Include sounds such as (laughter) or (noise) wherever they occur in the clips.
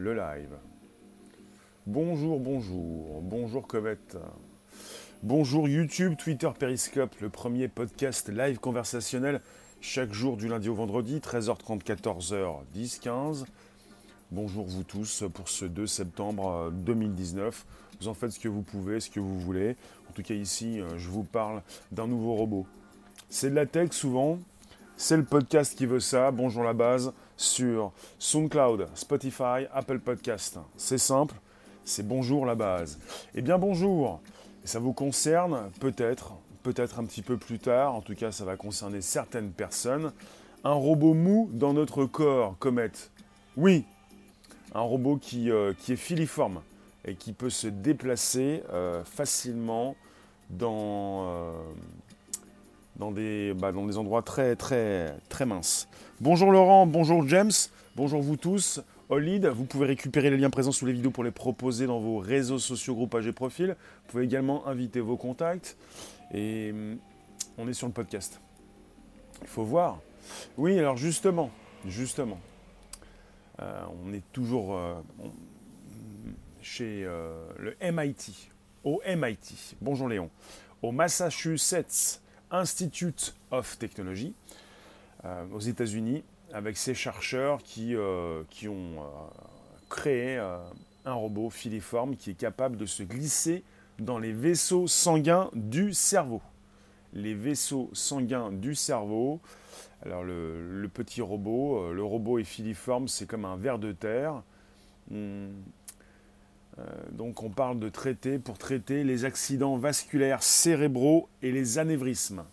le live. Bonjour, bonjour, bonjour Comet. Bonjour YouTube, Twitter, Periscope, le premier podcast live conversationnel chaque jour du lundi au vendredi, 13h30, 14h, 10, 15. Bonjour vous tous pour ce 2 septembre 2019. Vous en faites ce que vous pouvez, ce que vous voulez. En tout cas ici, je vous parle d'un nouveau robot. C'est de la tech souvent, c'est le podcast qui veut ça. Bonjour la base sur SoundCloud, Spotify, Apple Podcast. C'est simple, c'est bonjour la base. Eh bien bonjour, ça vous concerne peut-être, peut-être un petit peu plus tard, en tout cas ça va concerner certaines personnes. Un robot mou dans notre corps, Comet. Oui, un robot qui, euh, qui, est filiforme et qui peut se déplacer euh, facilement dans, euh, dans des, bah, dans des endroits très, très, très minces. Bonjour Laurent, bonjour James, bonjour vous tous. Olid, vous pouvez récupérer les liens présents sous les vidéos pour les proposer dans vos réseaux sociaux, groupages et profils. Vous pouvez également inviter vos contacts. Et hum, on est sur le podcast. Il faut voir. Oui, alors justement, justement, euh, on est toujours euh, chez euh, le MIT, au MIT. Bonjour Léon. Au Massachusetts Institute of Technology, euh, aux États-Unis, avec ces chercheurs qui, euh, qui ont euh, créé un robot filiforme qui est capable de se glisser dans les vaisseaux sanguins du cerveau. Les vaisseaux sanguins du cerveau. Alors le, petit robot, le robot est filiforme, c'est comme un ver de terre. Hmm. Donc on parle de traiter pour traiter les accidents vasculaires cérébraux et les anévrismes.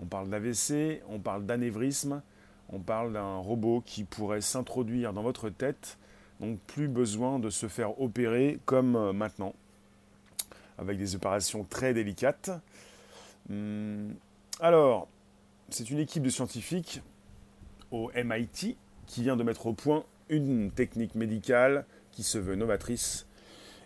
On parle d'AVC, on parle d'anévrisme, on parle d'un robot qui pourrait s'introduire dans votre tête, donc plus besoin de se faire opérer comme euh, maintenant, avec des opérations très délicates. Hum, alors, c'est une équipe de scientifiques au MIT qui vient de mettre au point une technique médicale qui se veut novatrice.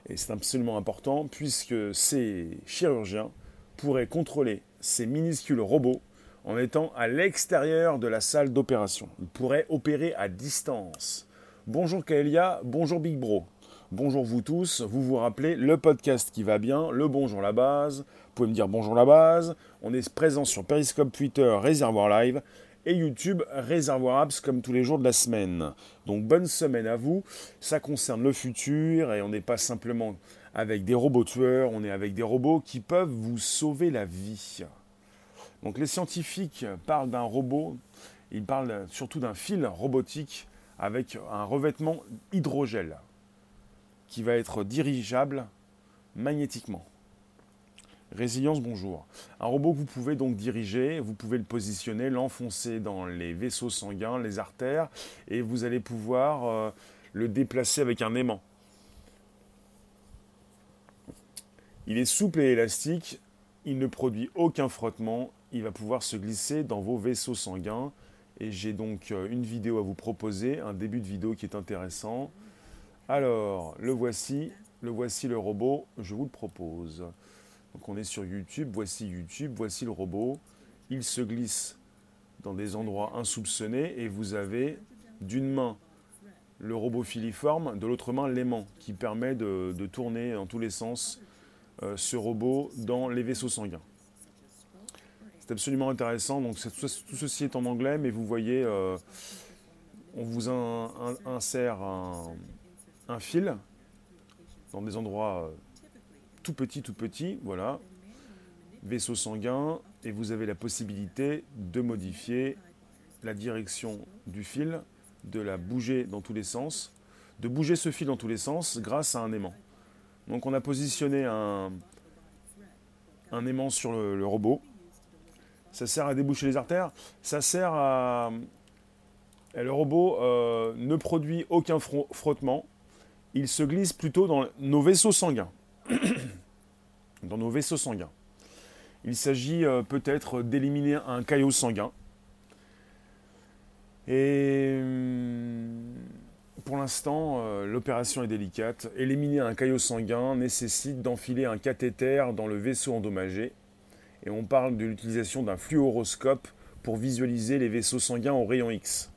Et c'est absolument important puisque ces chirurgiens pourraient contrôler ces minuscules robots en étant à l'extérieur de la salle d'opération. Ils pourraient opérer à distance. Bonjour Kaelia, bonjour Big Bro. Bonjour vous tous, vous vous rappelez le podcast qui va bien, le bonjour la base. Vous pouvez me dire bonjour la base. On est présent sur Periscope, Twitter, Réservoir Live et YouTube, Réservoir Apps comme tous les jours de la semaine. Donc bonne semaine à vous. Ça concerne le futur et on n'est pas simplement avec des robots tueurs, on est avec des robots qui peuvent vous sauver la vie. Donc les scientifiques parlent d'un robot, ils parlent surtout d'un fil robotique avec un revêtement hydrogel qui va être dirigeable magnétiquement. Résilience, bonjour. Un robot que vous pouvez donc diriger, vous pouvez le positionner, l'enfoncer dans les vaisseaux sanguins, les artères, et vous allez pouvoir euh, le déplacer avec un aimant. Il est souple et élastique, il ne produit aucun frottement, il va pouvoir se glisser dans vos vaisseaux sanguins. Et j'ai donc euh, une vidéo à vous proposer, un début de vidéo qui est intéressant. Alors, le voici, le voici le robot, je vous le propose. Donc on est sur YouTube, voici YouTube, voici le robot. Il se glisse dans des endroits insoupçonnés et vous avez d'une main le robot filiforme, de l'autre main l'aimant qui permet de, tourner dans tous les sens euh, ce robot dans les vaisseaux sanguins. C'est absolument intéressant. Donc tout ceci est en anglais, mais vous voyez, euh, on vous insère un, fil dans des endroits euh, tout petits, tout petits, voilà, vaisseau sanguin, et vous avez la possibilité de modifier la direction du fil, de la bouger dans tous les sens, de bouger ce fil dans tous les sens grâce à un aimant. Donc on a positionné un, aimant sur le, robot. Ça sert à déboucher les artères. Ça sert à... le robot euh, ne produit aucun frottement. Il se glisse plutôt dans nos vaisseaux sanguins. (coughs) dans nos vaisseaux sanguins. Il s'agit euh, peut-être d'éliminer un caillot sanguin. Et hum, pour l'instant, euh, l'opération est délicate. Éliminer un caillot sanguin nécessite d'enfiler un cathéter dans le vaisseau endommagé. Et on parle de l'utilisation d'un fluoroscope pour visualiser les vaisseaux sanguins au rayon X.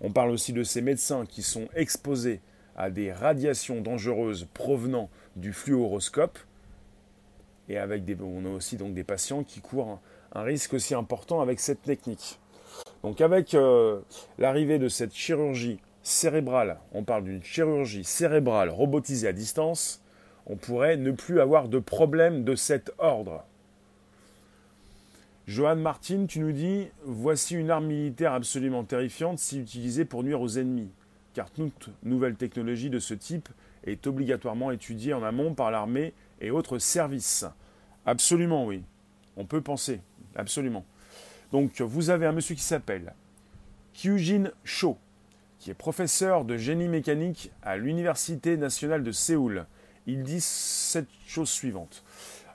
On parle aussi de ces médecins qui sont exposés à des radiations dangereuses provenant du fluoroscope. Et avec des, on a aussi donc des patients qui courent un, risque aussi important avec cette technique. Donc avec euh, l'arrivée de cette chirurgie cérébrale, on parle d'une chirurgie cérébrale robotisée à distance, on pourrait ne plus avoir de problème de cet ordre. Johan Martin, tu nous dis Voici une arme militaire absolument terrifiante si utilisée pour nuire aux ennemis, car toute nouvelle technologie de ce type est obligatoirement étudiée en amont par l'armée et autres services. Absolument, oui. On peut penser, absolument. Donc, vous avez un monsieur qui s'appelle Kyujin Cho, qui est professeur de génie mécanique à l'Université nationale de Séoul. Il dit cette chose suivante.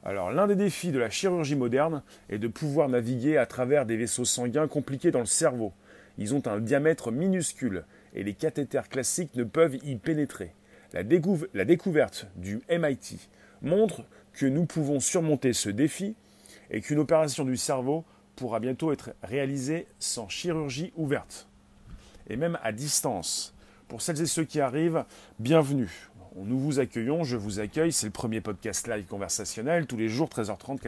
Alors l'un des défis de la chirurgie moderne est de pouvoir naviguer à travers des vaisseaux sanguins compliqués dans le cerveau. Ils ont un diamètre minuscule et les cathéters classiques ne peuvent y pénétrer. La, la découverte du MIT montre que nous pouvons surmonter ce défi et qu'une opération du cerveau pourra bientôt être réalisée sans chirurgie ouverte et même à distance. Pour celles et ceux qui arrivent, bienvenue nous vous accueillons, je vous accueille. C'est le premier podcast live conversationnel, tous les jours, 13h30,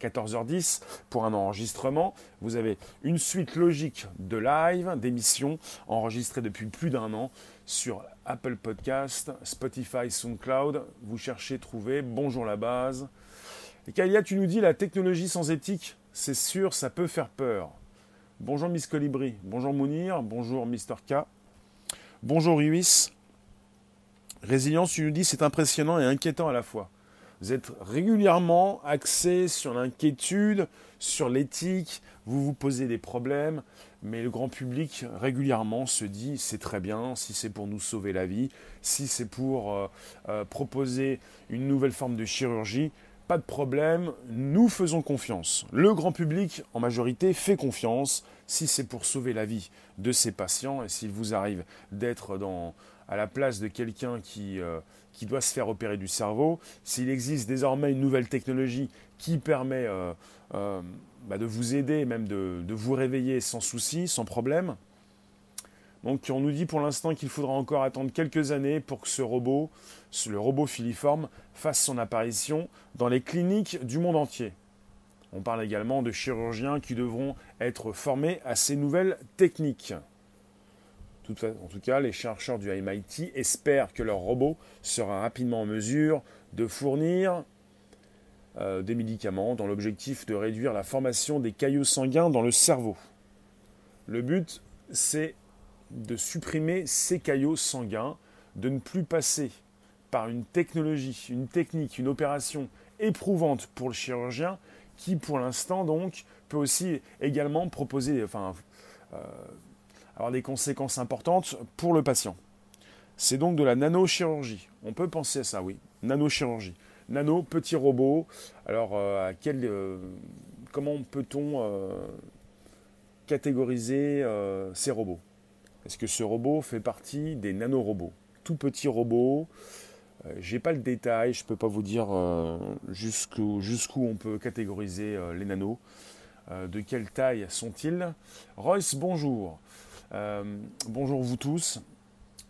14h, 10 pour un enregistrement. Vous avez une suite logique de live, d'émissions enregistrées depuis plus d'un an sur Apple Podcast, Spotify, SoundCloud. Vous cherchez, trouvez. Bonjour la base. Et Kalia, tu nous dis la technologie sans éthique, c'est sûr, ça peut faire peur. Bonjour Miss Colibri, bonjour Mounir, bonjour Mr. K, bonjour Iwis. Résilience, tu nous dis, c'est impressionnant et inquiétant à la fois. Vous êtes régulièrement axé sur l'inquiétude, sur l'éthique, vous vous posez des problèmes, mais le grand public régulièrement se dit c'est très bien si c'est pour nous sauver la vie, si c'est pour euh, euh, proposer une nouvelle forme de chirurgie, pas de problème, nous faisons confiance. Le grand public, en majorité, fait confiance si c'est pour sauver la vie de ses patients et s'il vous arrive d'être dans, à la place de quelqu'un qui, euh, qui doit se faire opérer du cerveau, s'il existe désormais une nouvelle technologie qui permet euh, euh, bah, de vous aider, même de, de, vous réveiller sans souci, sans problème. Donc on nous dit pour l'instant qu'il faudra encore attendre quelques années pour que ce robot, le robot filiforme, fasse son apparition dans les cliniques du monde entier. On parle également de chirurgiens qui devront être formés à ces nouvelles techniques en tout cas, les chercheurs du MIT espèrent que leur robot sera rapidement en mesure de fournir euh, des médicaments dans l'objectif de réduire la formation des caillots sanguins dans le cerveau. Le but, c'est de supprimer ces caillots sanguins, de ne plus passer par une technologie, une technique, une opération éprouvante pour le chirurgien, qui pour l'instant donc peut aussi également proposer, enfin, euh, avoir des conséquences importantes pour le patient. C'est donc de la nanochirurgie. On peut penser à ça, oui. Nanochirurgie. Nano, petit robot. Alors, euh, à quel, euh, comment peut-on euh, catégoriser ces robots? Est-ce que ce robot fait partie des nanorobots? Tout petit robot. J'ai pas le détail, je peux pas vous dire jusqu'où jusqu'où on peut catégoriser les nanos. de quelle taille sont-ils? Royce, bonjour. Euh, bonjour vous tous.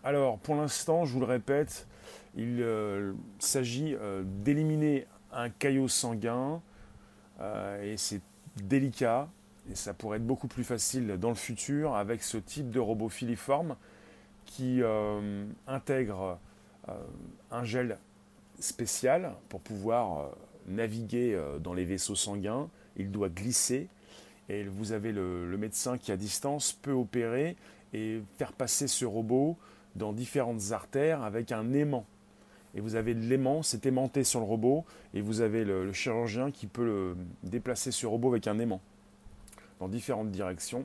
Alors pour l'instant, je vous le répète, il euh, s'agit euh, d'éliminer un caillot sanguin et c'est délicat et ça pourrait être beaucoup plus facile dans le futur avec ce type de robot filiforme qui intègre un gel spécial pour pouvoir naviguer dans les vaisseaux sanguins. Il doit glisser et vous avez le, médecin qui à distance peut opérer et faire passer ce robot dans différentes artères avec un aimant. Et vous avez l'aimant, c'est aimanté sur le robot, et vous avez le, chirurgien qui peut déplacer ce robot avec un aimant dans différentes directions,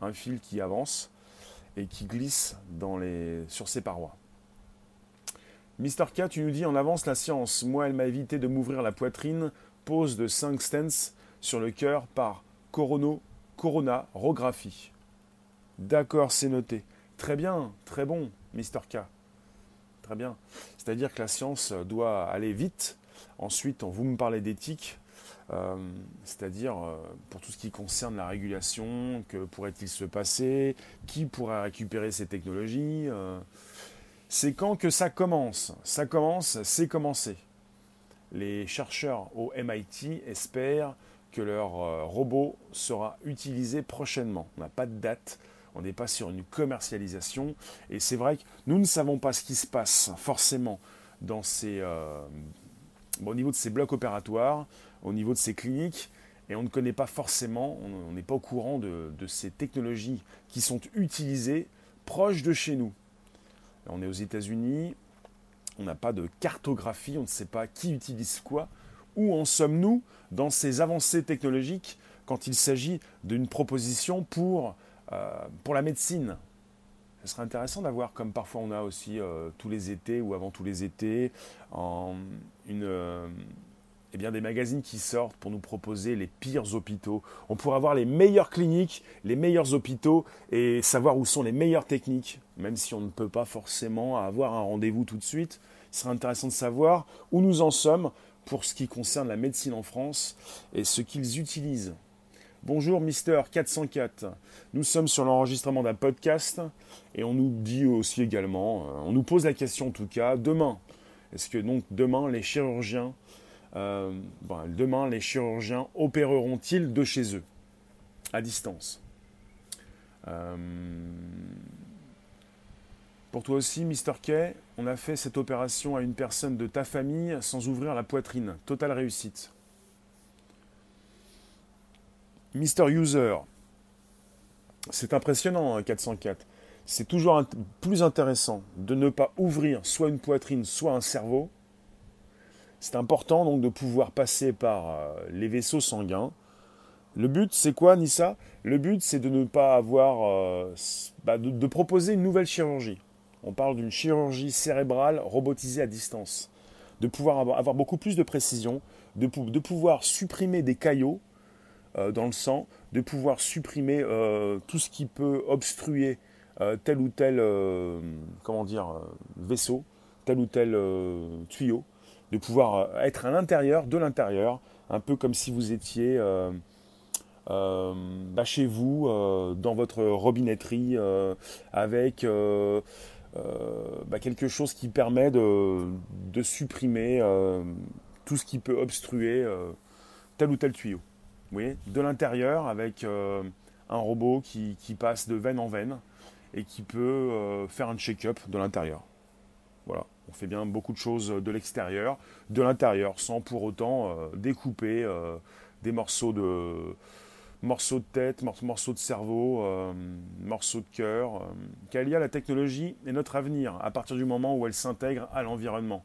un fil qui avance et qui glisse sur ses parois. Mister K, tu nous dis en avance la science. Moi, elle m'a évité de m'ouvrir la poitrine. Pose de 5 stents sur le cœur par corono, coronarographie. D'accord, c'est noté. Très bien, très bon, Mister K. Très bien. C'est-à-dire que la science doit aller vite. Ensuite, vous me parlez d'éthique. euh, c'est-à-dire euh, pour tout ce qui concerne la régulation, que pourrait-il se passer, qui pourrait récupérer ces technologies? Euh, c'est quand que ça commence? Ça commence, c'est commencé. Les chercheurs au MIT espèrent que leur robot sera utilisé prochainement. On n'a pas de date, on n'est pas sur une commercialisation. Et c'est vrai que nous ne savons pas ce qui se passe forcément dans ces, au niveau de ces blocs opératoires au niveau de ces cliniques et on ne connaît pas forcément, on n'est pas au courant de, ces technologies qui sont utilisées proches de chez nous. On est aux États-Unis, on n'a pas de cartographie, on ne sait pas qui utilise quoi. Où en sommes-nous dans ces avancées technologiques quand il s'agit d'une proposition pour, euh, pour la médecine? Ce serait intéressant d'avoir, comme parfois on a aussi euh, tous les étés ou avant tous les étés, une, euh, eh bien, des magazines qui sortent pour nous proposer les pires hôpitaux. On pourrait avoir les meilleures cliniques, les meilleurs hôpitaux et savoir où sont les meilleures techniques, même si on ne peut pas forcément avoir un rendez-vous tout de suite. Ce serait intéressant de savoir où nous en sommes pour ce qui concerne la médecine en France et ce qu'ils utilisent. Bonjour Mister 404. Nous sommes sur l'enregistrement d'un podcast et on nous dit aussi également, euh, on nous pose la question en tout cas, demain, est-ce que donc demain les chirurgiens euh, demain, les chirurgiens opéreront-ils de chez eux, à distance? Euh, Pour toi aussi, Mr. Kay, on a fait cette opération à une personne de ta famille sans ouvrir la poitrine. Totale réussite. Mr. User, c'est impressionnant, 404. Hein, c'est toujours plus intéressant de ne pas ouvrir soit une poitrine, soit un cerveau, c'est important donc de pouvoir passer par euh, les vaisseaux sanguins. Le but, c'est quoi, Nissa? Le but, c'est de ne pas avoir, euh, bah, de, proposer une nouvelle chirurgie. On parle d'une chirurgie cérébrale robotisée à distance, de pouvoir avoir, beaucoup plus de précision, de, pouvoir supprimer des caillots euh, dans le sang, de pouvoir supprimer tout ce qui peut obstruer tel ou tel, comment dire, vaisseau, tel ou tel tuyau. De pouvoir euh, être à l'intérieur, de l'intérieur, un peu comme si vous étiez euh, euh, bah, chez vous, dans votre robinetterie, avec bah, quelque chose qui permet de, supprimer tout ce qui peut obstruer tel ou tel tuyau. Vous voyez, de l'intérieur, avec un robot qui, qui, passe de veine en veine et qui peut faire un check-up de l'intérieur. Voilà. On fait bien beaucoup de choses de l'extérieur, de l'intérieur, sans pour autant euh, découper euh, des morceaux de, morceaux de tête, morceaux de cerveau, euh, morceaux de cœur. Quelle y a la technologie est notre avenir à partir du moment où elle s'intègre à l'environnement?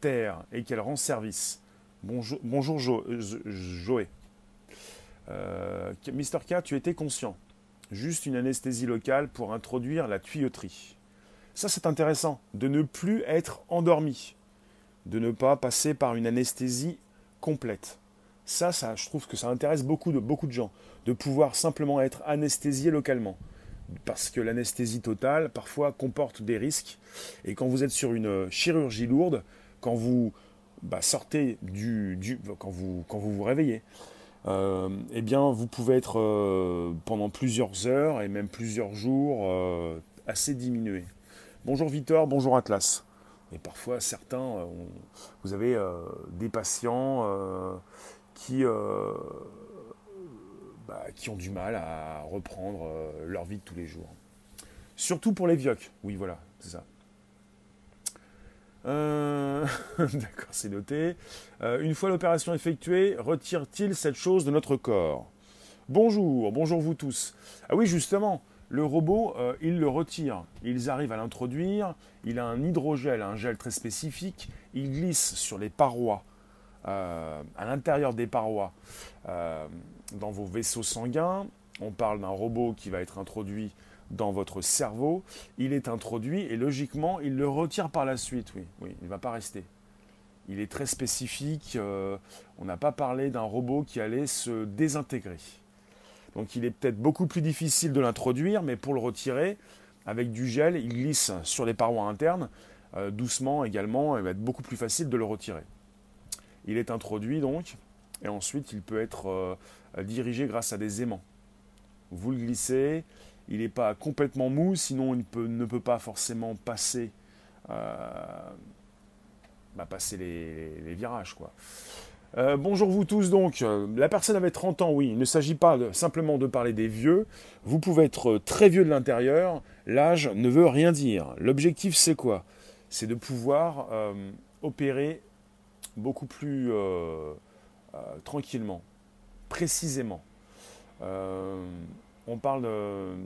Terre et qu'elle rend service. Bonjour, bonjour Joé. Mister K, tu étais conscient. Juste une anesthésie locale pour introduire la tuyauterie. Ça, c'est intéressant, de ne plus être endormi, de ne pas passer par une anesthésie complète. Ça, ça, je trouve que ça intéresse beaucoup de, gens, de pouvoir simplement être anesthésié localement. Parce que l'anesthésie totale, parfois, comporte des risques. Et quand vous êtes sur une chirurgie lourde, quand vous bah, sortez du, du, quand, vous, vous réveillez, euh, eh bien, vous pouvez être euh, pendant plusieurs heures et même plusieurs jours euh, assez diminué. Bonjour Victor, bonjour Atlas. Et parfois, certains, euh, vous avez euh, des patients euh, qui, bah, qui ont du mal à reprendre leur vie de tous les jours. Surtout pour les vioques. Oui, voilà, c'est ça. (laughs) D'accord, c'est noté. une fois l'opération effectuée, retire-t-il cette chose de notre corps? Bonjour, bonjour vous tous. Ah oui, justement, le robot, euh, il le retire. Ils arrivent à l'introduire. Il a un hydrogel, un gel très spécifique. Il glisse sur les parois, euh, à l'intérieur des parois, euh, dans vos vaisseaux sanguins. On parle d'un robot qui va être introduit dans votre cerveau. Il est introduit et logiquement, il le retire par la suite. Oui, il ne va pas rester. Il est très spécifique. on n'a pas parlé d'un robot qui allait se désintégrer. Donc il est peut-être beaucoup plus difficile de l'introduire, mais pour le retirer, avec du gel, il glisse sur les parois internes. Euh, doucement également, il va être beaucoup plus facile de le retirer. Il est introduit donc, et ensuite il peut être euh, dirigé grâce à des aimants. Vous le glissez, il n'est pas complètement mou, sinon il ne peut pas forcément passer, bah, passer les, virages. Quoi. bonjour vous tous donc. La personne avait 30 ans, oui. Il ne s'agit pas simplement de parler des vieux. Vous pouvez être très vieux de l'intérieur. L'âge ne veut rien dire. L'objectif c'est quoi? C'est de pouvoir opérer beaucoup plus euh, euh, tranquillement, précisément. Euh, on parle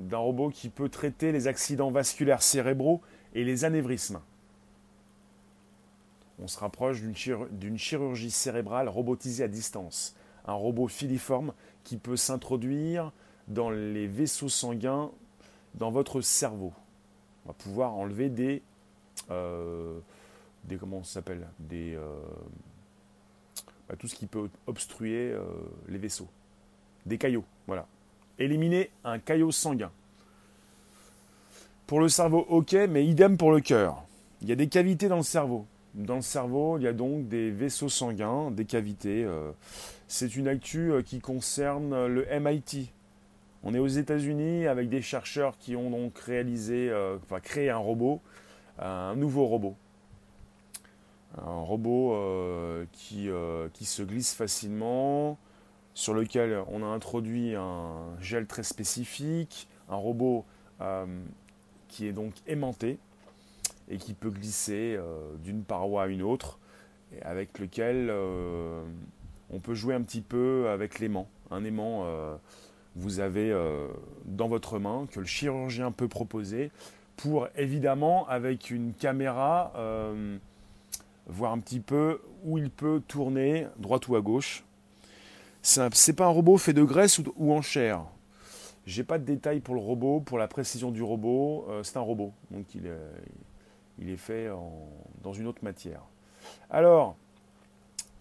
d'un robot qui peut traiter les accidents vasculaires cérébraux et les anévrismes. On se rapproche d'une chirurgie cérébrale robotisée à distance. Un robot filiforme qui peut s'introduire dans les vaisseaux sanguins dans votre cerveau. On va pouvoir enlever des, des comment ça s'appelle des euh, bah, tout ce qui peut obstruer euh, les vaisseaux. Des caillots voilà. Éliminer un caillot sanguin. Pour le cerveau ok mais idem pour le cœur. Il y a des cavités dans le cerveau. Dans le cerveau il y a donc des vaisseaux sanguins des cavités euh. c'est une actu qui concerne le MIT on est aux États-Unis avec des chercheurs qui ont donc réalisé, enfin créé un robot, un nouveau robot un robot euh, qui, euh, qui, se glisse facilement, sur lequel on a introduit un gel très spécifique, un robot euh, qui est donc aimanté et qui peut glisser d'une paroi à une autre, et avec lequel on peut jouer un petit peu avec l'aimant. Un aimant, vous avez dans votre main que le chirurgien peut proposer pour évidemment avec une caméra voir un petit peu où il peut tourner, droite ou à gauche. C'est pas un robot fait de graisse ou, en chair. J'ai pas de détails pour le robot, pour la précision du robot. Euh, c'est un robot, donc il il est fait dans une autre matière. Alors,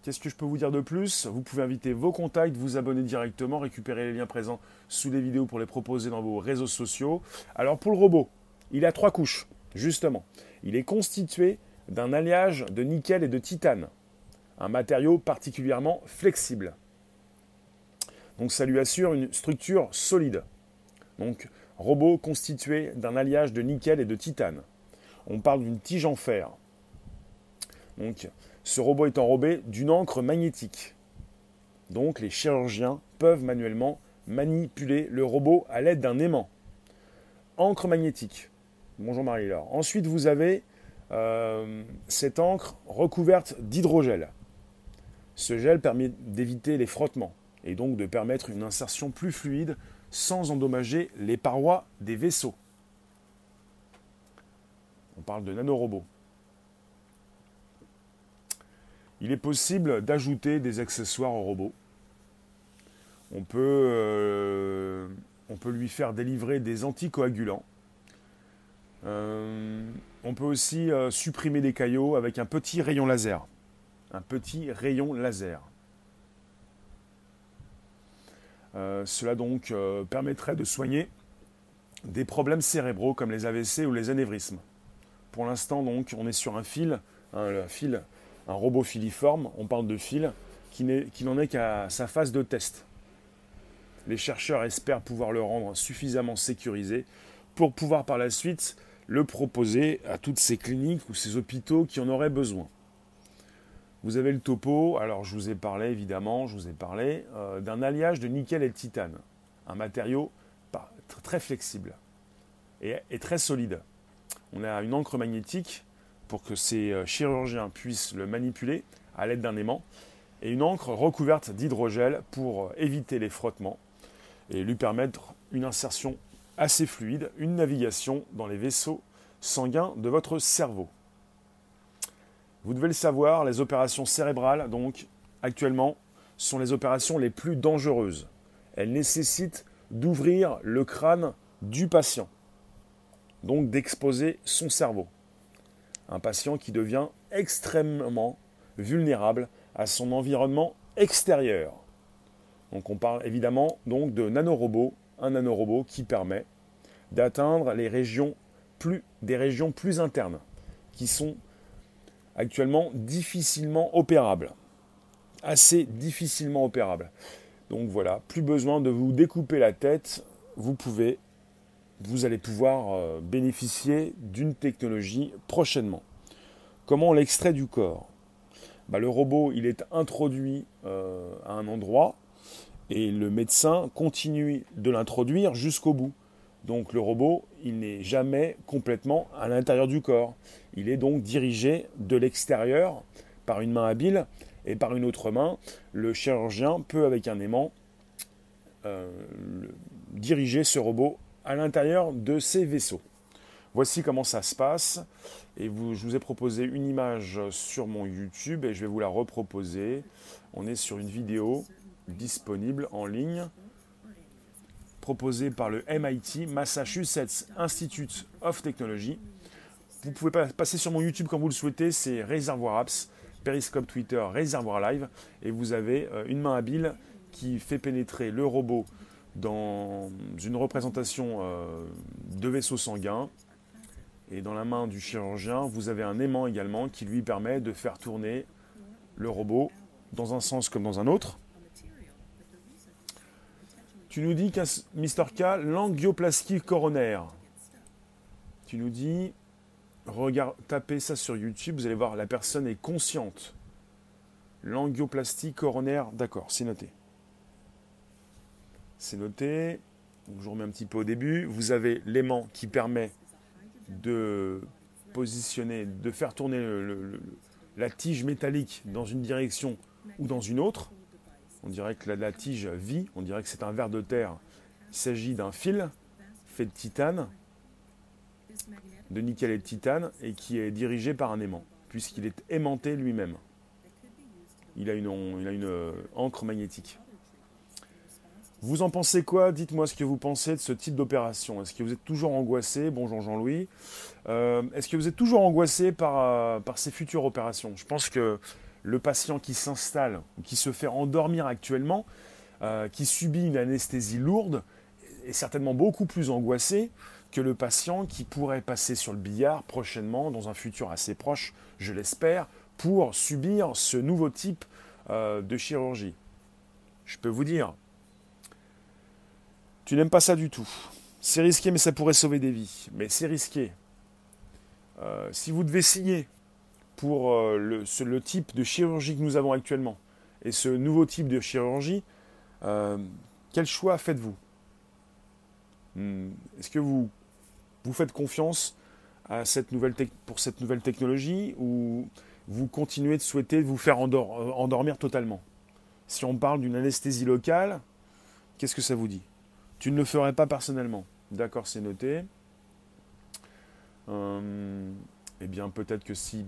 qu'est-ce que je peux vous dire de plus? Vous pouvez inviter vos contacts, vous abonner directement, récupérer les liens présents sous les vidéos pour les proposer dans vos réseaux sociaux. Alors pour le robot, il a trois couches, justement. Il est constitué d'un alliage de nickel et de titane, un matériau particulièrement flexible. Donc ça lui assure une structure solide. Donc robot constitué d'un alliage de nickel et de titane. On parle d'une tige en fer. Donc ce robot est enrobé d'une encre magnétique. Donc les chirurgiens peuvent manuellement manipuler le robot à l'aide d'un aimant. Encre magnétique. Bonjour Marie-Laure. Ensuite vous avez euh, cette encre recouverte d'hydrogel. Ce gel permet d'éviter les frottements et donc de permettre une insertion plus fluide sans endommager les parois des vaisseaux. On parle de nanorobots. Il est possible d'ajouter des accessoires au robot. On peut, euh, on peut lui faire délivrer des anticoagulants on peut aussi euh, supprimer des caillots avec un petit rayon laser. Un petit rayon laser. Euh, cela donc permettrait de soigner des problèmes cérébraux comme les AVC ou les anévrismes. Pour l'instant on est sur un, fil, un robot filiforme, on parle de fil qui n'en est qu'à sa phase de test. Les chercheurs espèrent pouvoir le rendre suffisamment sécurisé pour pouvoir par la suite le proposer à toutes ces cliniques ou ces hôpitaux qui en auraient besoin. Vous avez le topo, alors je vous ai parlé évidemment, je vous ai parlé euh, d'un alliage de nickel et de titane, un matériau très flexible et, très solide. On a une encre magnétique pour que ces euh, chirurgiens puissent le manipuler à l'aide d'un aimant et une encre recouverte d'hydrogel pour euh, éviter les frottements et lui permettre une insertion assez fluide, une navigation dans les vaisseaux sanguins de votre cerveau. Vous devez le savoir, les opérations cérébrales, donc, actuellement, sont les opérations les plus dangereuses. Elles nécessitent d'ouvrir le crâne du patient, donc d'exposer son cerveau. Un patient qui devient extrêmement vulnérable à son environnement extérieur. Donc on parle évidemment donc de nanorobots un nanorobot qui permet d'atteindre les régions plus, des régions plus internes, qui sont actuellement difficilement opérables. assez difficilement opérable. Donc voilà, plus besoin de vous découper la tête, vous pouvez, vous allez pouvoir euh, bénéficier d'une technologie prochainement. Comment l'extrait du corps? Bah, Le robot, il est introduit euh, à un endroit et le médecin continue de l'introduire jusqu'au bout. Donc le robot, il n'est jamais complètement à l'intérieur du corps. Il est donc dirigé de l'extérieur par une main habile et par une autre main, le chirurgien peut avec un aimant euh, diriger ce robot à l'intérieur de ses vaisseaux. Voici comment ça se passe. Et je vous ai proposé une image sur mon YouTube et je vais vous la reproposer. On est sur une vidéo disponible en ligne proposée par le MIT, Massachusetts Institute of Technology. Vous pouvez passer sur mon YouTube quand vous le souhaitez, c'est Réservoir Apps, Periscope Twitter, Réservoir Live, et vous avez euh, une main habile qui fait pénétrer le robot dans une représentation euh, de vaisseau sanguin. Et dans la main du chirurgien, vous avez un aimant également qui lui permet de faire tourner le robot dans un sens comme dans un autre. Tu nous dis, Mister K, l'angioplastie coronaire. Tu nous dis, regarde, tapez ça sur YouTube, vous allez voir, la personne est consciente. L'angioplastie coronaire, d'accord, c'est noté. C'est noté. je remets un petit peu au début. Vous avez l'aimant qui permet de positionner, de faire tourner la tige métallique dans une direction ou dans une autre. On dirait que la, tige vit, on dirait que c'est un ver de terre. Il s'agit d'un fil fait de titane, de nickel et de titane, et qui est dirigé par un aimant, puisqu'il est aimanté lui-même. Il a une, euh, encre magnétique. Vous en pensez quoi? Dites-moi ce que vous pensez de ce type d'opération. Est-ce que vous êtes toujours angoissé? Bonjour Jean-Louis. Euh, est-ce que vous êtes toujours angoissé par, euh, par ces futures opérations? Je pense que le patient qui s'installe qui se fait endormir actuellement, euh, qui subit une anesthésie lourde, est certainement beaucoup plus angoissé que le patient qui pourrait passer sur le billard prochainement, dans un futur assez proche, je l'espère, pour subir ce nouveau type euh, de chirurgie. Je peux vous dire, tu n'aimes pas ça du tout. C'est risqué, mais ça pourrait sauver des vies. Mais c'est risqué. Euh, si vous devez signer pour euh, le, type de chirurgie que nous avons actuellement. Et ce nouveau type de chirurgie, euh, quel choix faites-vous? Hmm, Est-ce que vous, vous faites confiance à cette nouvelle pour cette nouvelle technologie ou vous continuez de souhaiter vous faire euh, endormir totalement? Si on parle d'une anesthésie locale, qu'est-ce que ça vous dit? Tu ne le ferais pas personnellement. D'accord, c'est noté eh bien peut-être que si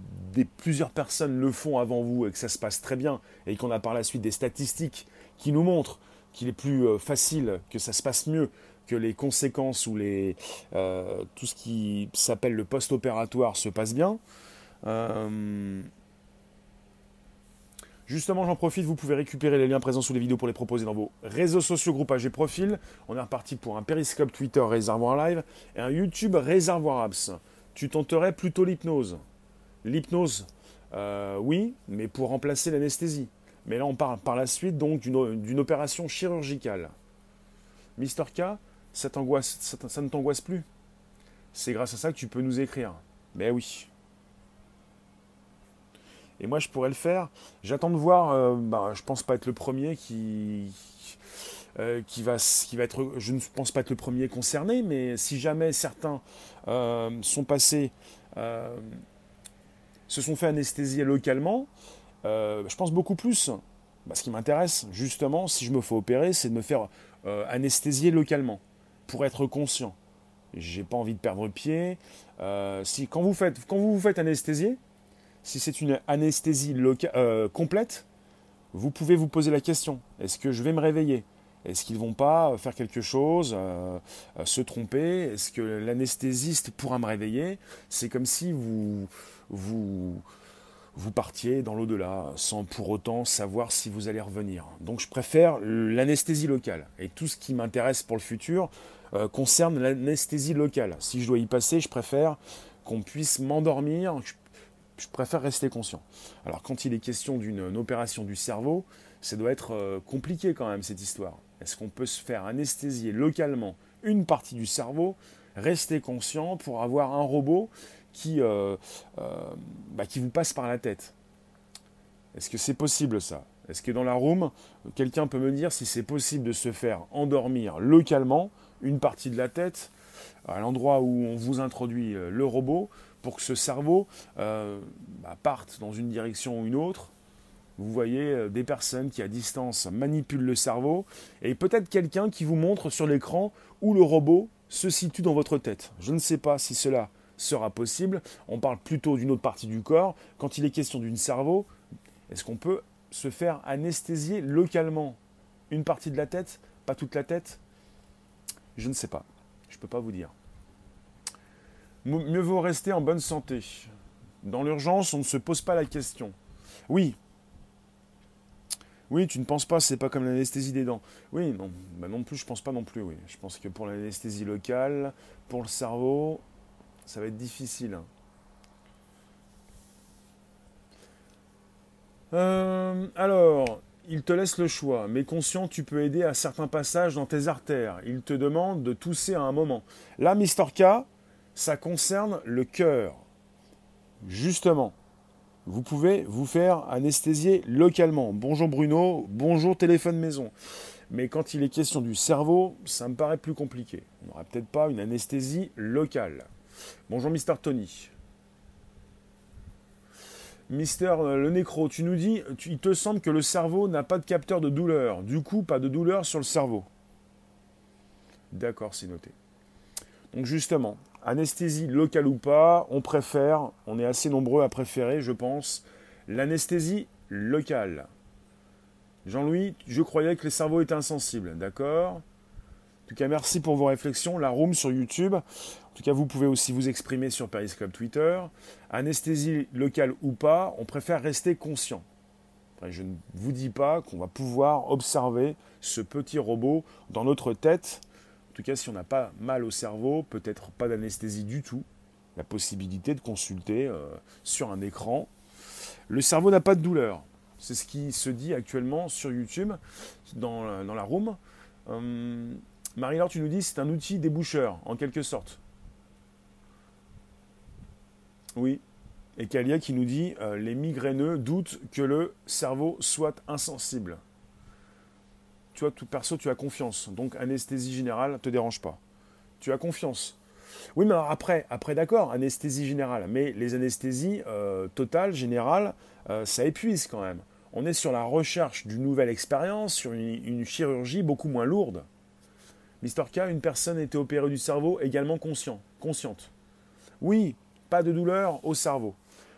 plusieurs personnes le font avant vous et que ça se passe très bien et qu'on a par la suite des statistiques qui nous montrent qu'il est plus euh, facile, que ça se passe mieux, que les conséquences ou les, euh, tout ce qui s'appelle le post-opératoire se passe bien. Euh, justement, j'en profite, vous pouvez récupérer les liens présents sous les vidéos pour les proposer dans vos réseaux sociaux, groupages et profils. On est reparti pour un Periscope Twitter Réservoir Live et un YouTube Réservoir Apps tu tenterais plutôt l'hypnose. L'hypnose, euh, oui, mais pour remplacer l'anesthésie. Mais là, on parle par la suite donc d'une opération chirurgicale. Mister K, ça, ça, ça ne t'angoisse plus? C'est grâce à ça que tu peux nous écrire. Mais oui. Et moi, je pourrais le faire. J'attends de voir. Euh, bah, je pense pas être le premier qui, euh, qui, va, qui va être, je ne pense pas être le premier concerné, mais si jamais certains euh, sont passés, euh, se sont fait anesthésier localement, je pense beaucoup plus. Bah, ce qui m'intéresse, justement, si je me fais opérer, c'est de me faire anesthésier localement, pour être conscient. J'ai pas envie de perdre pied. si, quand, vous faites, quand vous vous faites anesthésier, si c'est une anesthésie complète, vous pouvez vous poser la question, est-ce que je vais me réveiller? Est-ce qu'ils vont pas faire quelque chose, euh, se tromper? Est-ce que l'anesthésiste pourra me réveiller? C'est comme si vous, vous, vous partiez dans l'au-delà sans pour autant savoir si vous allez revenir. Donc je préfère l'anesthésie locale. Et tout ce qui m'intéresse pour le futur euh, concerne l'anesthésie locale. Si je dois y passer, je préfère qu'on puisse m'endormir, je préfère rester conscient. Alors quand il est question d'une opération du cerveau, ça doit être euh, compliqué quand même cette histoire. Est-ce qu'on peut se faire anesthésier localement une partie du cerveau, rester conscient pour avoir un robot qui, euh, bah, qui vous passe par la tête? Est-ce que c'est possible ça? Est-ce que dans la room, quelqu'un peut me dire si c'est possible de se faire endormir localement une partie de la tête à l'endroit où on vous introduit euh, le robot pour que ce cerveau euh, bah, parte dans une direction ou une autre. Vous voyez euh, des personnes qui à distance manipulent le cerveau et peut-être quelqu'un qui vous montre sur l'écran où le robot se situe dans votre tête. Je ne sais pas si cela sera possible. On parle plutôt d'une autre partie du corps. Quand il est question d'une cerveau, est-ce qu'on peut se faire anesthésier localement? Une partie de la tête, pas toute la tête? Je ne sais pas. Je ne peux pas vous dire. Mieux vaut rester en bonne santé. Dans l'urgence, on ne se pose pas la question. Oui. Oui, tu ne penses pas, c'est pas comme l'anesthésie des dents. Oui, non, bah non plus, je pense pas non plus, oui. Je pense que pour l'anesthésie locale, pour le cerveau, ça va être difficile. Euh, alors, il te laisse le choix, mais conscient, tu peux aider à certains passages dans tes artères. Il te demande de tousser à un moment. Là, Mister K, ça concerne le cœur. Justement, vous pouvez vous faire anesthésier localement. Bonjour Bruno, bonjour téléphone maison. Mais quand il est question du cerveau, ça me paraît plus compliqué. On n'aura peut-être pas une anesthésie locale. Bonjour Mister Tony. Mister euh, le nécro, tu nous dis, il te semble que le cerveau n'a pas de capteur de douleur. Du coup, pas de douleur sur le cerveau. D'accord, c'est noté. Donc justement, anesthésie locale ou pas, on préfère, on est assez nombreux à préférer, je pense, l'anesthésie locale. Jean-Louis, je croyais que les cerveaux étaient insensibles, d'accord? En tout cas, merci pour vos réflexions. La room sur YouTube. En tout cas, vous pouvez aussi vous exprimer sur Periscope Twitter. Anesthésie locale ou pas, on préfère rester conscient. je ne vous dis pas qu'on va pouvoir observer ce petit robot dans notre tête tout cas, si on n'a pas mal au cerveau, peut-être pas d'anesthésie du tout, la possibilité de consulter euh, sur un écran. Le cerveau n'a pas de douleur. C'est ce qui se dit actuellement sur YouTube, dans, la room. Euh, Marie-Laure, tu nous dis c'est un outil déboucheur, en quelque sorte. Oui. Et Kalia qui nous dit euh, les migraineux doutent que le cerveau soit insensible tu vois, tout perso, tu as confiance. Donc anesthésie générale ne te dérange pas. Tu as confiance. Oui, mais après, après d'accord, anesthésie générale. Mais les anesthésies euh, totales, générales, euh, ça épuise quand même. On est sur la recherche d'une nouvelle expérience, sur une, chirurgie beaucoup moins lourde. Mister K, une personne était opérée du cerveau également conscient, consciente. Oui, pas de douleur au cerveau.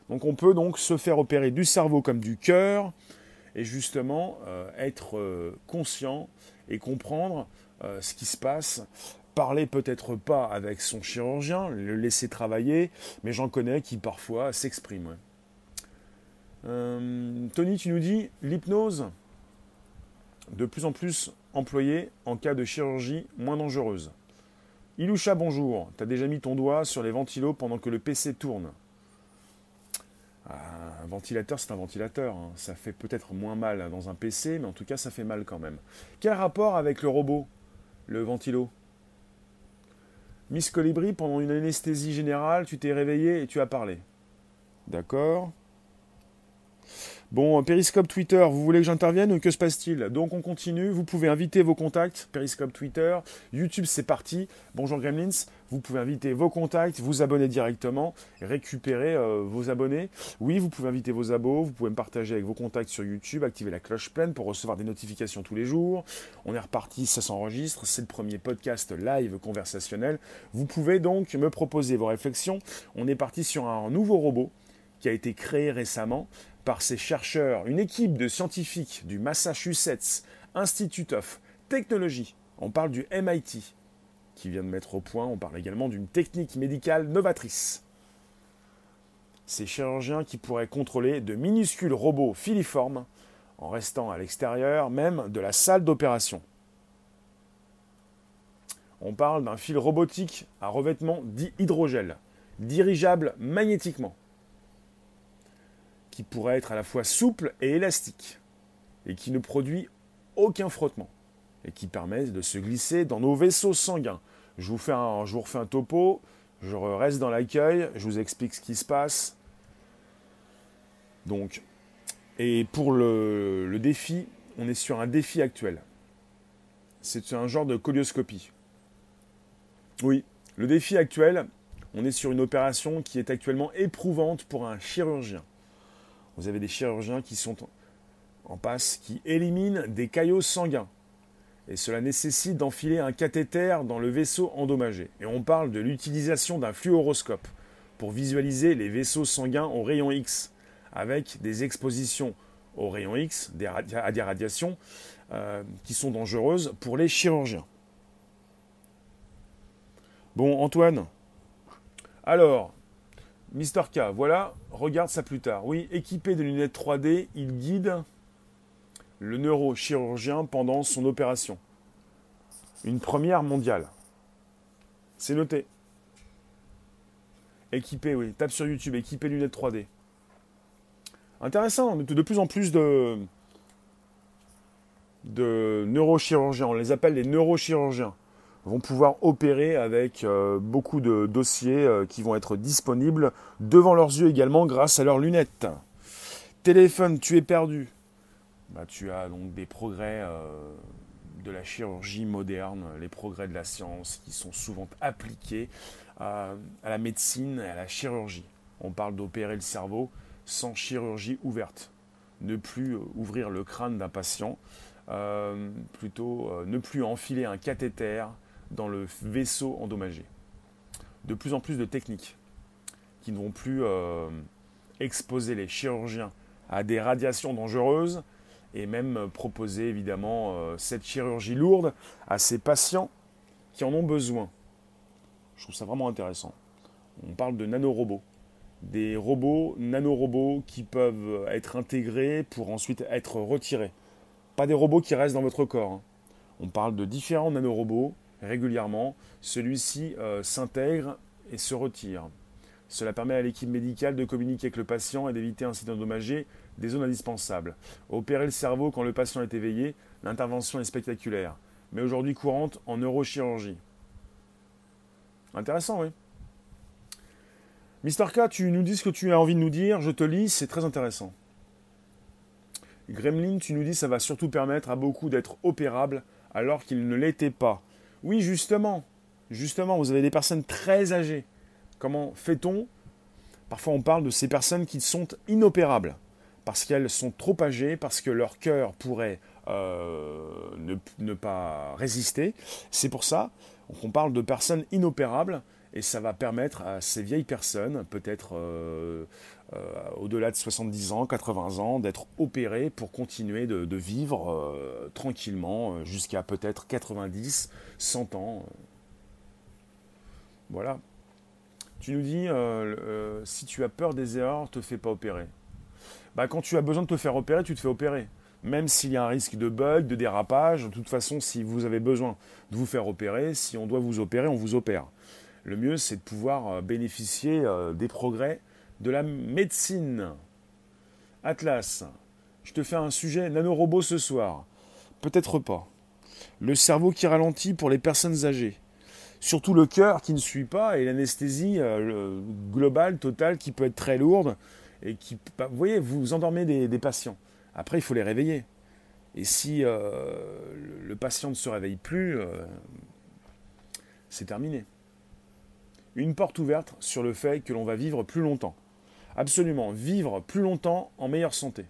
Donc on peut donc se faire opérer du cerveau comme du cœur, et justement euh, être euh, conscient et comprendre euh, ce qui se passe. Parler peut-être pas avec son chirurgien, le laisser travailler, mais j'en connais qui parfois s'expriment. Tony, tu nous dis l'hypnose de plus en plus employée en cas de chirurgie moins dangereuse. Iloucha, bonjour. Tu as déjà mis ton doigt sur les ventilos pendant que le PC tourne. Un ventilateur, c'est un ventilateur. Hein. Ça fait peut-être moins mal dans un PC, mais en tout cas, ça fait mal quand même. Quel rapport avec le robot, le ventilo? Miss Colibri, pendant une anesthésie générale, tu t'es réveillé et tu as parlé. D'accord Bon, Periscope Twitter, vous voulez que j'intervienne ou que se passe-t-il Donc on continue, vous pouvez inviter vos contacts, Periscope Twitter, YouTube c'est parti, bonjour Gremlins, vous pouvez inviter vos contacts, vous abonner directement, récupérer euh, vos abonnés. Oui, vous pouvez inviter vos abos, vous pouvez me partager avec vos contacts sur YouTube, activer la cloche pleine pour recevoir des notifications tous les jours. On est reparti, ça s'enregistre, c'est le premier podcast live conversationnel. Vous pouvez donc me proposer vos réflexions. On est parti sur un nouveau robot qui a été créé récemment par ces chercheurs, une équipe de scientifiques du Massachusetts Institute of Technology. On parle du MIT qui vient de mettre au point, on parle également d'une technique médicale novatrice. Ces chirurgiens qui pourraient contrôler de minuscules robots filiformes en restant à l'extérieur même de la salle d'opération. On parle d'un fil robotique à revêtement d'hydrogel, dirigeable magnétiquement. Qui pourrait être à la fois souple et élastique, et qui ne produit aucun frottement, et qui permet de se glisser dans nos vaisseaux sanguins. Je vous, fais un, je vous refais un topo, je reste dans l'accueil, je vous explique ce qui se passe. Donc, et pour le, le défi, on est sur un défi actuel. C'est un genre de colioscopie. Oui, le défi actuel, on est sur une opération qui est actuellement éprouvante pour un chirurgien. Vous avez des chirurgiens qui sont en passe, qui éliminent des caillots sanguins. Et cela nécessite d'enfiler un cathéter dans le vaisseau endommagé. Et on parle de l'utilisation d'un fluoroscope pour visualiser les vaisseaux sanguins au rayon X, avec des expositions au rayon X, à des radiations euh, qui sont dangereuses pour les chirurgiens. Bon, Antoine, alors, Mister K, voilà, regarde ça plus tard. Oui, équipé de lunettes 3D, il guide le neurochirurgien pendant son opération. Une première mondiale. C'est noté. Équipé, oui. Tape sur YouTube, équipé lunettes 3D. Intéressant, de plus en plus de, de neurochirurgiens, on les appelle les neurochirurgiens, vont pouvoir opérer avec euh, beaucoup de dossiers euh, qui vont être disponibles devant leurs yeux également grâce à leurs lunettes. Téléphone, tu es perdu. Bah, tu as donc des progrès euh, de la chirurgie moderne, les progrès de la science qui sont souvent appliqués à la médecine et à la chirurgie. On parle d'opérer le cerveau sans chirurgie ouverte. Ne plus ouvrir le crâne d'un patient, plutôt ne plus enfiler un cathéter, dans le vaisseau endommagé. De plus en plus de techniques qui ne vont plus euh, exposer les chirurgiens à des radiations dangereuses et même proposer évidemment euh, cette chirurgie lourde à ces patients qui en ont besoin. Je trouve ça vraiment intéressant. On parle de nanorobots. Des robots, nanorobots qui peuvent être intégrés pour ensuite être retirés. Pas des robots qui restent dans votre corps. Hein. On parle de différents nanorobots régulièrement, celui-ci euh, s'intègre et se retire. Cela permet à l'équipe médicale de communiquer avec le patient et d'éviter ainsi d'endommager des zones indispensables. Opérer le cerveau quand le patient est éveillé, l'intervention est spectaculaire, mais aujourd'hui courante en neurochirurgie. Intéressant, oui. Mister K, tu nous dis ce que tu as envie de nous dire, je te lis, c'est très intéressant. Gremlin, tu nous dis ça va surtout permettre à beaucoup d'être opérables alors qu'ils ne l'étaient pas. Oui, justement, justement, vous avez des personnes très âgées. Comment fait-on? Parfois on parle de ces personnes qui sont inopérables, parce qu'elles sont trop âgées, parce que leur cœur pourrait euh, ne, pas résister. C'est pour ça qu'on parle de personnes inopérables, et ça va permettre à ces vieilles personnes, peut-être euh, au-delà de 70 ans, 80 ans, d'être opérées pour continuer de, vivre tranquillement jusqu'à peut-être 90, 100 ans. Voilà. Tu nous dis, euh, euh, si tu as peur des erreurs, te fais pas opérer. Bah, quand tu as besoin de te faire opérer, tu te fais opérer. Même s'il y a un risque de bug, de dérapage, de toute façon, si vous avez besoin de vous faire opérer, si on doit vous opérer, on vous opère. Le mieux, c'est de pouvoir euh, bénéficier des progrès de la médecine. Atlas, je te fais un sujet nanorobot ce soir. Peut-être pas le cerveau qui ralentit pour les personnes âgées. Surtout le cœur qui ne suit pas et l'anesthésie euh, globale, totale, qui peut être très lourde. Qui, vous voyez, vous endormez des, patients. Après, il faut les réveiller. Et si euh, le patient ne se réveille plus, euh, c'est terminé. Une porte ouverte sur le fait que l'on va vivre plus longtemps. Absolument, vivre plus longtemps en meilleure santé.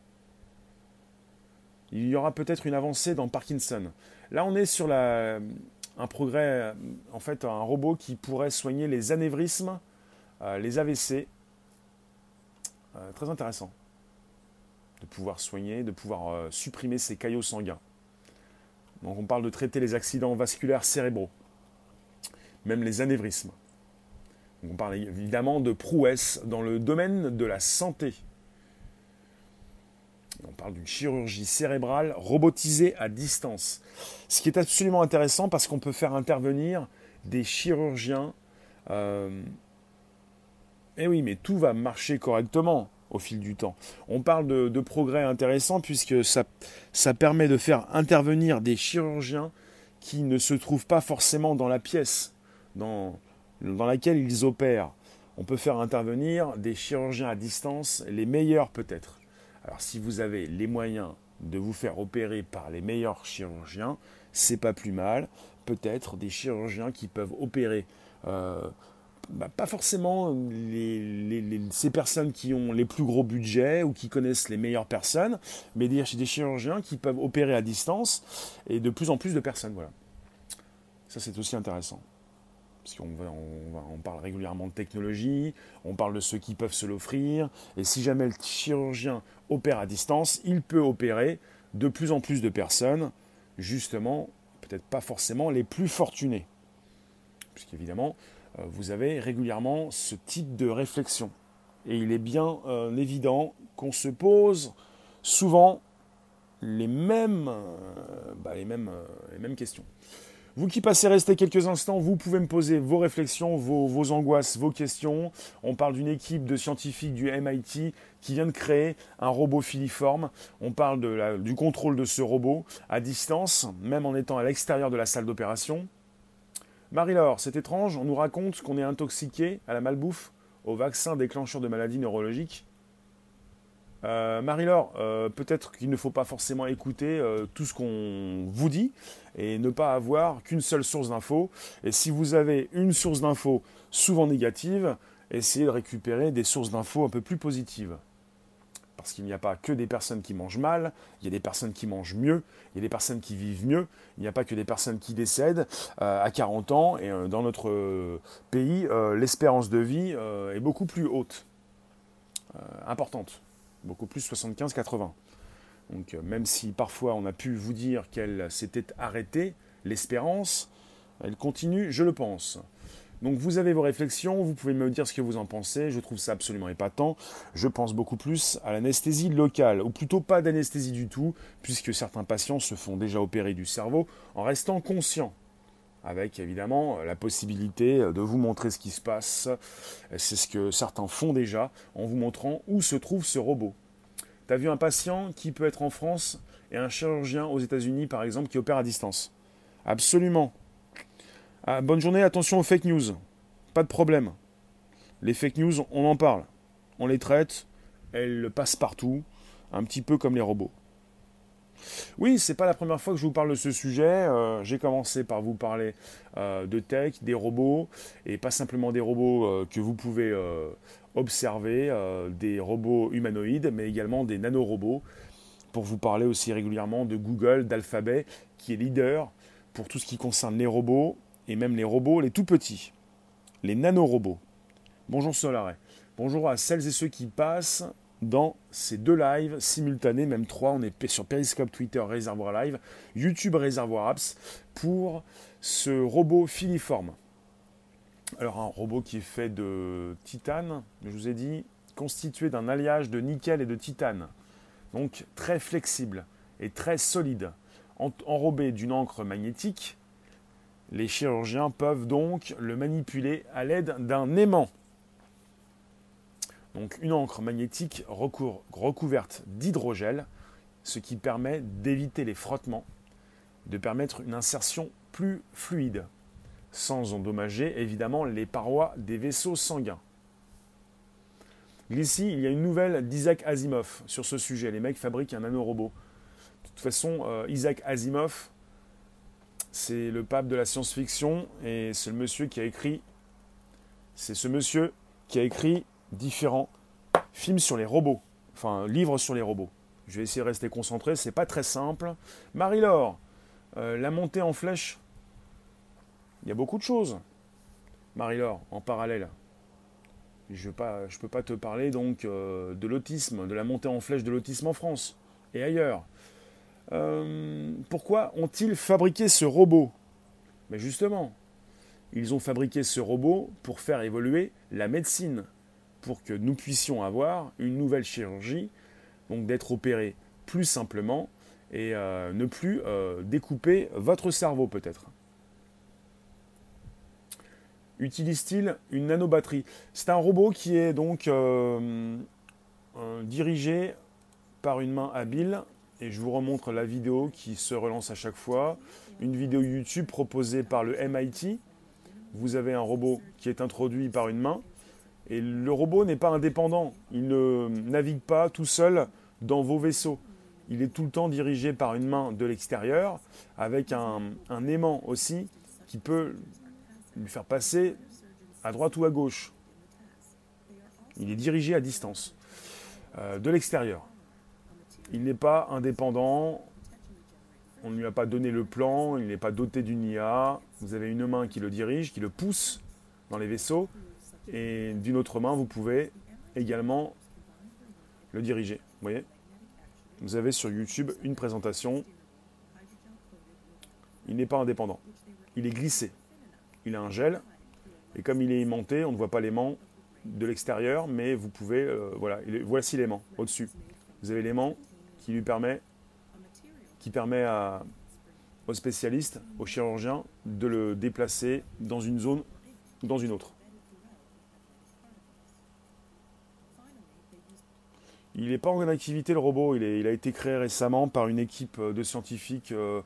Il y aura peut-être une avancée dans Parkinson. Là, on est sur un progrès, en fait, un robot qui pourrait soigner les anévrismes, euh, les AVC. Euh, très intéressant de pouvoir soigner, de pouvoir euh, supprimer ces caillots sanguins. Donc on parle de traiter les accidents vasculaires cérébraux, même les anévrismes. On parle évidemment de prouesse dans le domaine de la santé. On parle d'une chirurgie cérébrale robotisée à distance. Ce qui est absolument intéressant parce qu'on peut faire intervenir des chirurgiens. Euh, eh oui, mais tout va marcher correctement. au fil du temps. On parle de, progrès intéressants puisque ça, permet de faire intervenir des chirurgiens qui ne se trouvent pas forcément dans la pièce dans laquelle ils opèrent. On peut faire intervenir des chirurgiens à distance, les meilleurs peut-être. Alors si vous avez les moyens de vous faire opérer par les meilleurs chirurgiens, c'est pas plus mal. Peut-être des chirurgiens qui peuvent opérer euh, bah, pas forcément ces personnes qui ont les plus gros budgets ou qui connaissent les meilleures personnes, mais des, des chirurgiens qui peuvent opérer à distance et de plus en plus de personnes. Voilà. Ça, c'est aussi intéressant. On, parle régulièrement de technologie, on parle de ceux qui peuvent se l'offrir, et si jamais le chirurgien opère à distance, il peut opérer de plus en plus de personnes, justement, peut-être pas forcément les plus fortunés. Puisqu'évidemment, euh, vous avez régulièrement ce type de réflexion. Et il est bien euh, évident qu'on se pose souvent les mêmes, euh, bah, questions. Vous qui passez rester quelques instants, vous pouvez me poser vos réflexions, vos, angoisses, vos questions. On parle d'une équipe de scientifiques du MIT qui vient de créer un robot filiforme. On parle du contrôle de ce robot à distance, même en étant à l'extérieur de la salle d'opération. Marie-Laure, c'est étrange, on nous raconte qu'on est intoxiqué à la malbouffe, au vaccin déclencheur de maladies neurologiques. Euh, Marie-Laure, euh, peut-être qu'il ne faut pas forcément écouter euh, tout ce qu'on vous dit et ne pas avoir qu'une seule source d'infos. Et si vous avez une source d'infos souvent négative, essayez de récupérer des sources d'infos un peu plus positives parce qu'il n'y a pas que des personnes qui mangent mal, il y a des personnes qui mangent mieux, il y a des personnes qui vivent mieux, il n'y a pas que des personnes qui décèdent à 40 ans, et dans notre pays, l'espérance de vie est beaucoup plus haute, importante, beaucoup plus 75-80. Donc même si parfois on a pu vous dire qu'elle s'était arrêtée, l'espérance, elle continue, je le pense. Donc vous avez vos réflexions, vous pouvez me dire ce que vous en pensez, je trouve ça absolument épatant. Je pense beaucoup plus à l'anesthésie locale, ou plutôt pas d'anesthésie du tout, puisque certains patients se font déjà opérer du cerveau en restant conscients avec évidemment la possibilité de vous montrer ce qui se passe. C'est ce que certains font déjà en vous montrant où se trouve ce robot. Tu as vu un patient qui peut être en France et un chirurgien aux États-Unis par exemple qui opère à distance Absolument. Ah, bonne journée, attention aux fake news. Pas de problème. Les fake news, on en parle. On les traite, elles passent partout, un petit peu comme les robots. Oui, c'est pas la première fois que je vous parle de ce sujet. Euh, j'ai commencé par vous parler euh, de tech, des robots, et pas simplement des robots euh, que vous pouvez observer, des robots humanoïdes, mais également des nanorobots, pour vous parler aussi régulièrement de Google, d'Alphabet, qui est leader pour tout ce qui concerne les robots et même les robots, les tout petits, les nanorobots. Bonjour Solaret. Bonjour à celles et ceux qui passent dans ces deux lives simultanés, même trois. On est sur Periscope, Twitter, Réservoir Live, YouTube, Réservoir Apps pour ce robot filiforme. Alors un robot qui est fait de titane, je vous ai dit, constitué d'un alliage de nickel et de titane. Donc très flexible et très solide, enrobé d'une encre magnétique les chirurgiens peuvent donc le manipuler à l'aide d'un aimant. Donc une encre magnétique recouverte d'hydrogel, ce qui permet d'éviter les frottements, de permettre une insertion plus fluide, sans endommager évidemment les parois des vaisseaux sanguins. Ici, il y a une nouvelle d'Isaac Asimov sur ce sujet. Les mecs fabriquent un nanorobot. De toute façon, euh, Isaac Asimov, c'est le pape de la science-fiction et c'est le monsieur qui a écrit. C'est ce monsieur qui a écrit différents films sur les robots, enfin livres sur les robots. Je vais essayer de rester concentré, c'est pas très simple. Marie-Laure, euh, la montée en flèche, il y a beaucoup de choses. Marie-Laure, en parallèle. Je ne peux pas te parler donc euh, de l'autisme, de la montée en flèche de l'autisme en France et ailleurs. Euh, pourquoi ont-ils fabriqué ce robot? Mais justement, ils ont fabriqué ce robot pour faire évoluer la médecine, pour que nous puissions avoir une nouvelle chirurgie, donc d'être opéré plus simplement et euh, ne plus euh, découper votre cerveau peut-être. Utilise-t-il une nanobatterie? C'est un robot qui est donc euh, dirigé par une main habile. Et je vous remontre la vidéo qui se relance à chaque fois. Une vidéo YouTube proposée par le MIT. Vous avez un robot qui est introduit par une main. Et le robot n'est pas indépendant. Il ne navigue pas tout seul dans vos vaisseaux. Il est tout le temps dirigé par une main de l'extérieur, avec un, aimant aussi qui peut lui faire passer à droite ou à gauche. Il est dirigé à distance, euh, de l'extérieur. Il n'est pas indépendant, on ne lui a pas donné le plan, il n'est pas doté d'une IA. Vous avez une main qui le dirige, qui le pousse dans les vaisseaux, et d'une autre main, vous pouvez également le diriger. Vous voyez? Vous avez sur YouTube une présentation. Il n'est pas indépendant. Il est glissé. Il a un gel. Et comme il est aimanté, on ne voit pas l'aimant de l'extérieur, mais vous pouvez, euh, voilà, voici l'aimant au-dessus. Vous avez l'aimant qui lui permet, qui permet à, aux spécialistes, aux chirurgiens, de le déplacer dans une zone ou dans une autre. Il n'est pas en activité le robot, il, a été créé récemment par une équipe de scientifiques euh,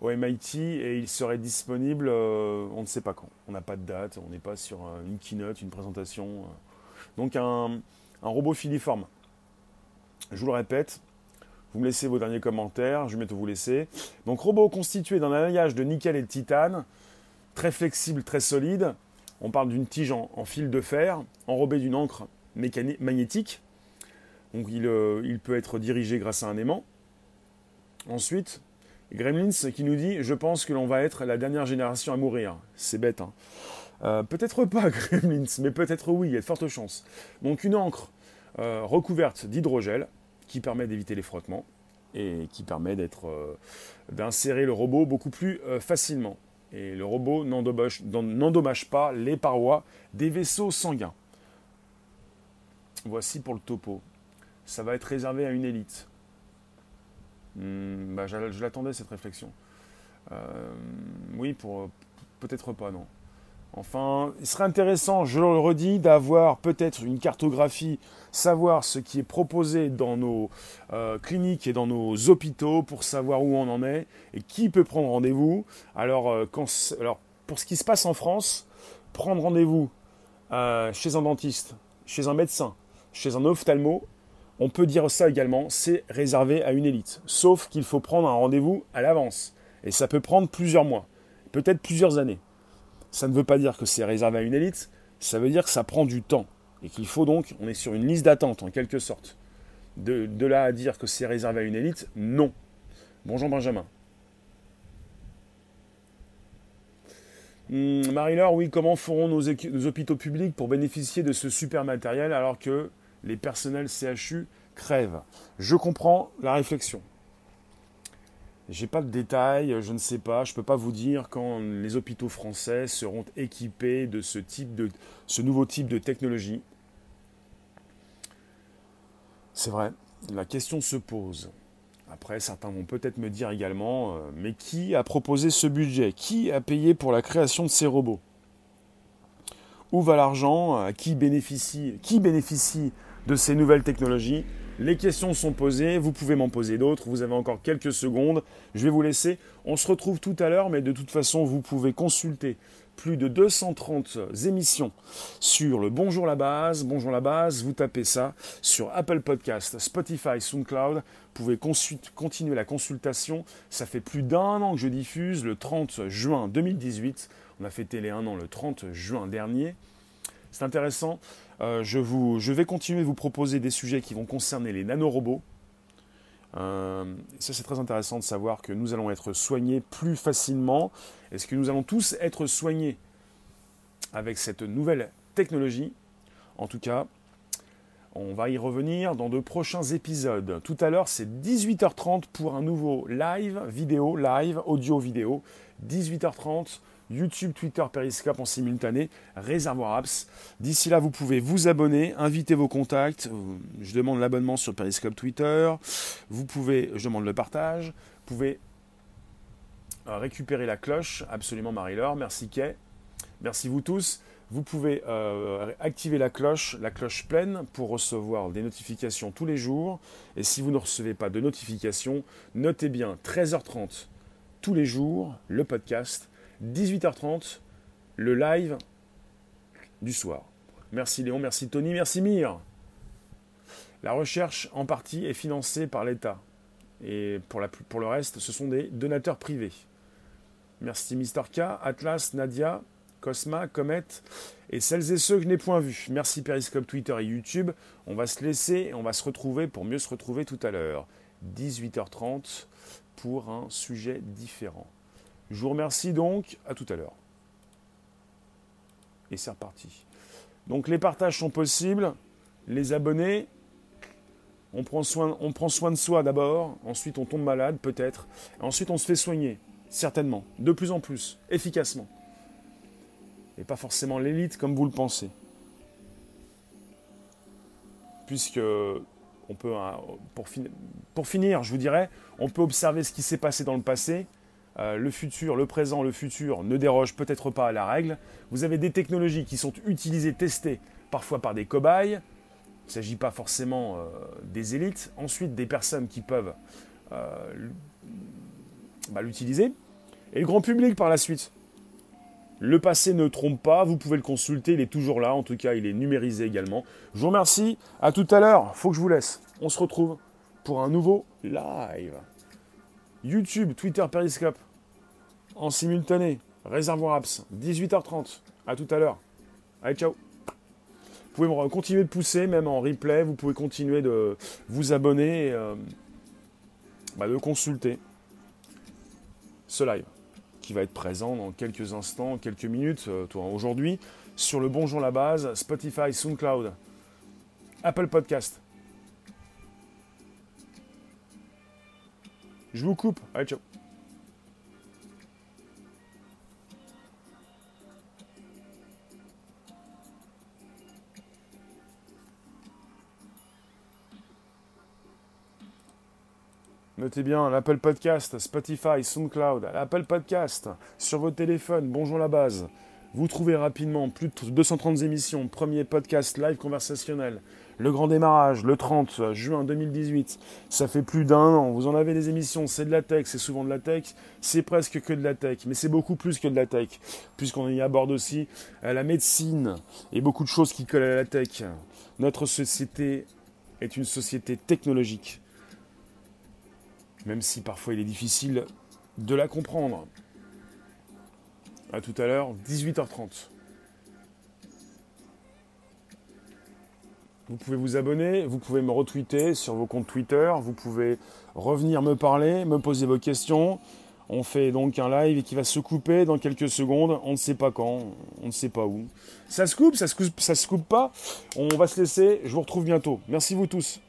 au MIT et il serait disponible, euh, on ne sait pas quand. On n'a pas de date, on n'est pas sur une keynote, une présentation. Euh. Donc un, robot filiforme. Je vous le répète, vous me laissez vos derniers commentaires, je vais bientôt vous laisser. Donc robot constitué d'un alliage de nickel et de titane, très flexible, très solide. On parle d'une tige en, fil de fer, enrobée d'une encre magnétique. Donc il, euh, il peut être dirigé grâce à un aimant. Ensuite, Gremlins qui nous dit Je pense que l'on va être la dernière génération à mourir. C'est bête, hein. Euh, peut-être pas (laughs) Gremlins, mais peut-être oui, il y a de fortes chances. Donc une encre euh, recouverte d'hydrogel qui permet d'éviter les frottements et qui permet d'insérer le robot beaucoup plus facilement. Et le robot n'endommage pas les parois des vaisseaux sanguins. Voici pour le topo. Ça va être réservé à une élite. Hmm, bah, je l'attendais cette réflexion. oui, pour peut-être pas, non. Enfin, il serait intéressant, je le redis, d'avoir peut-être une cartographie, savoir ce qui est proposé dans nos euh, cliniques et dans nos hôpitaux pour savoir où on en est et qui peut prendre rendez-vous. Alors, euh, pour ce qui se passe en France, prendre rendez-vous euh, chez un dentiste, chez un médecin, chez un ophtalmo, on peut dire ça également, c'est réservé à une élite. Sauf qu'il faut prendre un rendez-vous à l'avance. Et ça peut prendre plusieurs mois, peut-être plusieurs années ça ne veut pas dire que c'est réservé à une élite, ça veut dire que ça prend du temps. Et qu'il faut donc, on est sur une liste d'attente en quelque sorte. De, là à dire que c'est réservé à une élite, non. Bonjour Benjamin. Hmm, Marie-Laure, oui, comment feront nos, nos, hôpitaux publics pour bénéficier de ce super matériel alors que les personnels CHU crèvent Je comprends la réflexion. J'ai pas de détails, je ne sais pas, je ne peux pas vous dire quand les hôpitaux français seront équipés de ce, nouveau type de technologie. C'est vrai, la question se pose. Après, certains vont peut-être me dire également, euh, mais qui a proposé ce budget? Qui a payé pour la création de ces robots? Où va l'argent? Qui bénéficie Qui bénéficie de ces nouvelles technologies les questions sont posées, vous pouvez m'en poser d'autres, vous avez encore quelques secondes, je vais vous laisser. On se retrouve tout à l'heure, mais de toute façon, vous pouvez consulter plus de 230 émissions sur le Bonjour la base. Bonjour la base, vous tapez ça sur Apple Podcast, Spotify, SoundCloud. Vous pouvez continuer la consultation. Ça fait plus d'un an que je diffuse, le 30 juin 2018. On a fêté les un an le 30 juin dernier. C'est intéressant. Euh, je, vais continuer de vous proposer des sujets qui vont concerner les nanorobots. Euh, ça, c'est très intéressant de savoir que nous allons être soignés plus facilement. Est-ce que nous allons tous être soignés avec cette nouvelle technologie? En tout cas, on va y revenir dans de prochains épisodes. Tout à l'heure, c'est 18h30 pour un nouveau live, vidéo, live, audio, vidéo. 18h30 YouTube, Twitter, Periscope en simultané, Réservoir Apps. D'ici là, vous pouvez vous abonner, inviter vos contacts. Euh, je demande l'abonnement sur Periscope, Twitter. Vous pouvez, je demande le partage. Vous pouvez euh, récupérer la cloche. Absolument, Marie-Laure. Merci, Kay. Merci vous tous. Vous pouvez euh, activer la cloche, la cloche pleine, pour recevoir des notifications tous les jours. Et si vous ne recevez pas de notifications, notez bien 13h30 tous les jours le podcast, 18h30 le live du soir. Merci Léon, merci Tony, merci Mire. La recherche en partie est financée par l'État. Et pour, le reste, ce sont des donateurs privés. Merci Mister K, Atlas, Nadia, Cosma, Comet et celles et ceux que je n'ai point vus. Merci Periscope, Twitter et YouTube. On va se laisser et on va se retrouver pour mieux se retrouver tout à l'heure. 18h30 pour un sujet différent. Je vous remercie donc. À tout à l'heure. Et c'est reparti. Donc les partages sont possibles. Les abonnés, on prend soin, de soi d'abord. Ensuite, on tombe malade, peut-être. Ensuite, on se fait soigner. Certainement. De plus en plus. Efficacement et pas forcément l'élite comme vous le pensez. Puisque, hein, pour, finir, je vous dirais, on peut observer ce qui s'est passé dans le passé. Euh, le futur, le présent, le futur ne dérogent peut-être pas à la règle. Vous avez des technologies qui sont utilisées, testées, parfois par des cobayes. Il ne s'agit pas forcément euh, des élites. Ensuite, des personnes qui peuvent euh, bah, l'utiliser. Et le grand public par la suite. Le passé ne trompe pas, vous pouvez le consulter, il est toujours là, en tout cas il est numérisé également. Je vous remercie, à tout à l'heure, faut que je vous laisse. On se retrouve pour un nouveau live. YouTube, Twitter, Periscope, en simultané, Réservoir Apps, 18h30, à tout à l'heure. Allez, ciao Vous pouvez continuer de pousser, même en replay, vous pouvez continuer de vous abonner et euh, bah, de consulter ce live qui va être présent dans quelques instants, quelques minutes, euh, aujourd'hui, sur le Bonjour la base, Spotify, SoundCloud, Apple Podcast. Je vous coupe. Allez, ciao. Notez bien l'Apple Podcast, Spotify, SoundCloud, l'Apple Podcast sur vos téléphones. Bonjour la base. Vous trouvez rapidement plus de 230 émissions, premier podcast live conversationnel. Le grand démarrage, le 30 juin 2018. Ça fait plus d'un an. Vous en avez des émissions, c'est de la tech, c'est souvent de la tech. C'est presque que de la tech, mais c'est beaucoup plus que de la tech, puisqu'on y aborde aussi euh, la médecine et beaucoup de choses qui collent à la tech. Notre société est une société technologique même si parfois il est difficile de la comprendre. A tout à l'heure, 18h30. Vous pouvez vous abonner, vous pouvez me retweeter sur vos comptes Twitter, vous pouvez revenir me parler, me poser vos questions. On fait donc un live qui va se couper dans quelques secondes. On ne sait pas quand, on ne sait pas où. Ça se coupe, ça se coupe, ça se coupe pas. On va se laisser. Je vous retrouve bientôt. Merci vous tous.